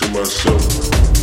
to myself.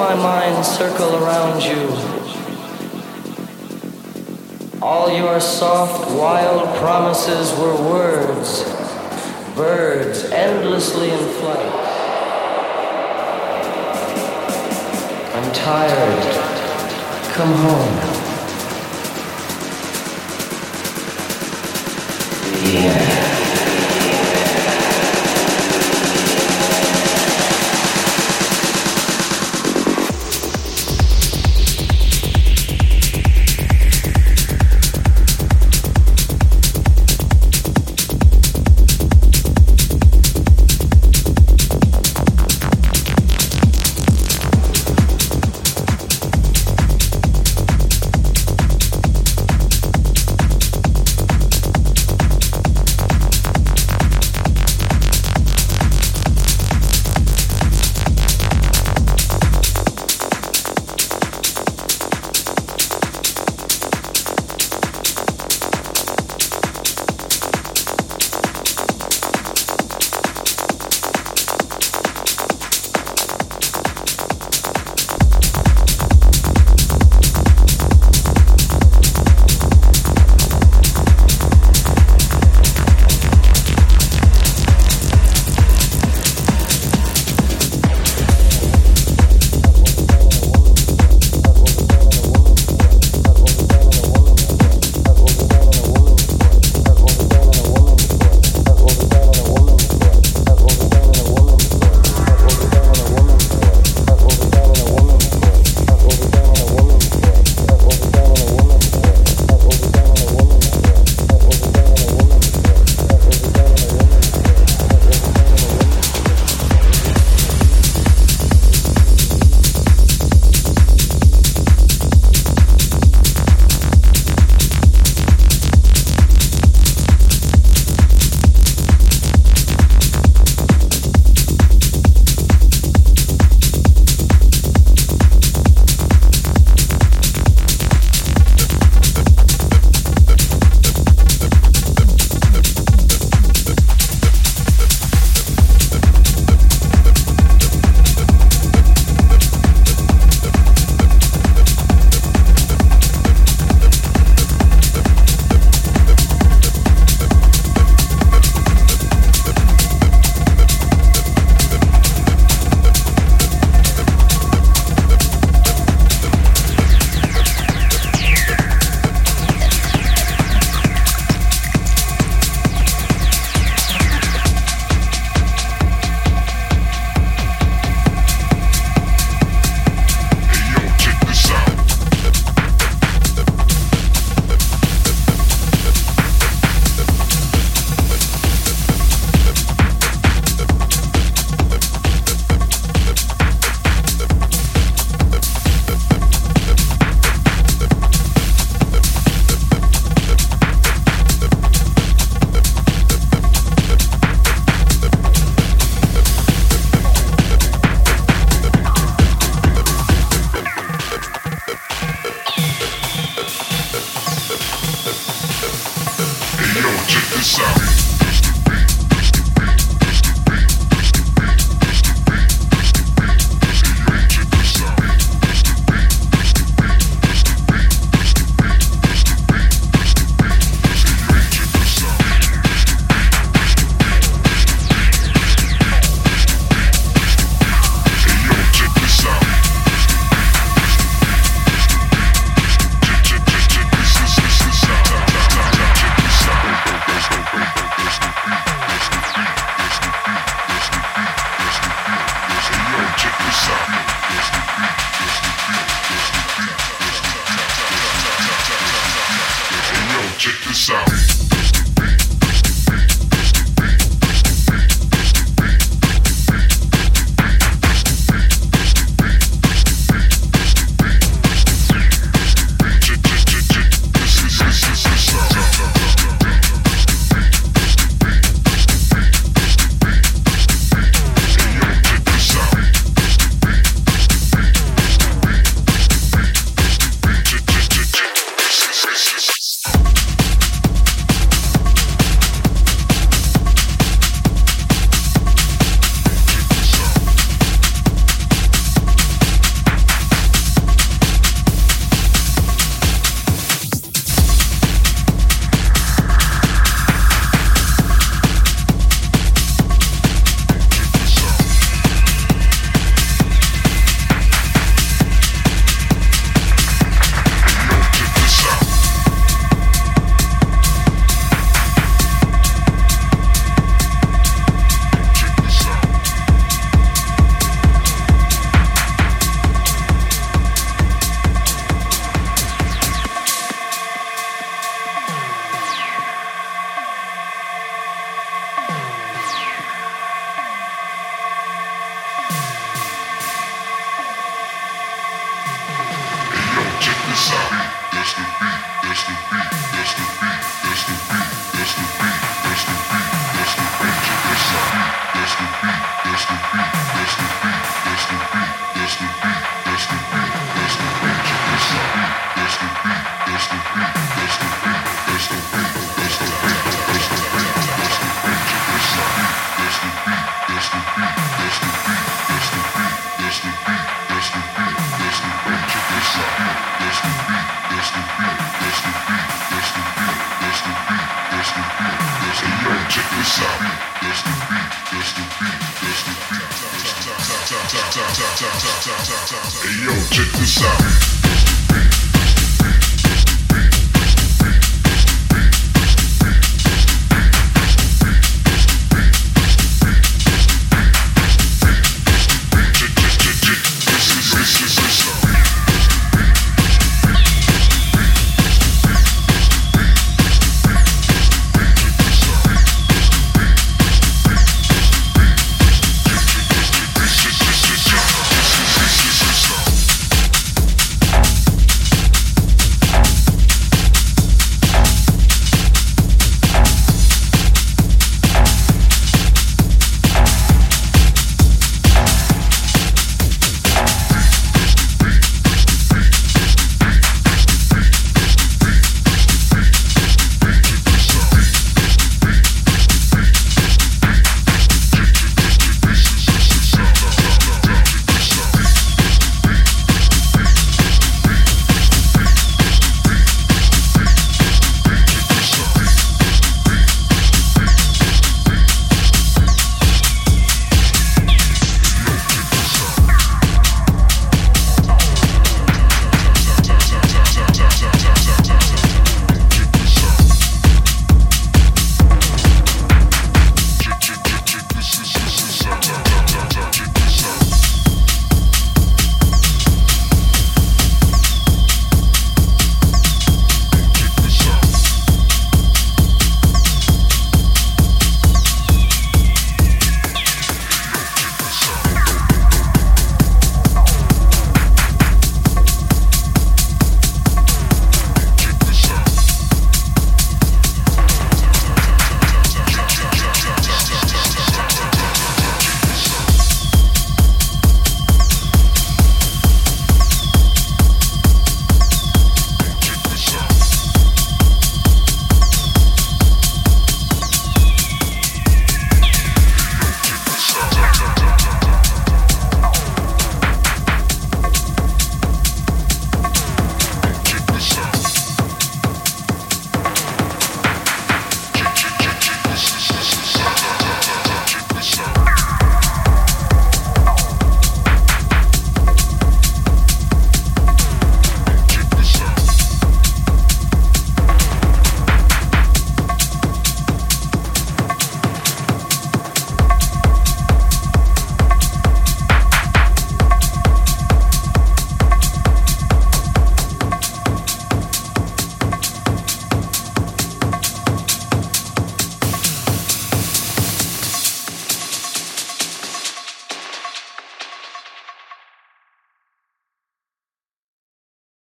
My mind circle around you? All your soft, wild promises were words, birds endlessly in flight. I'm tired. Come home.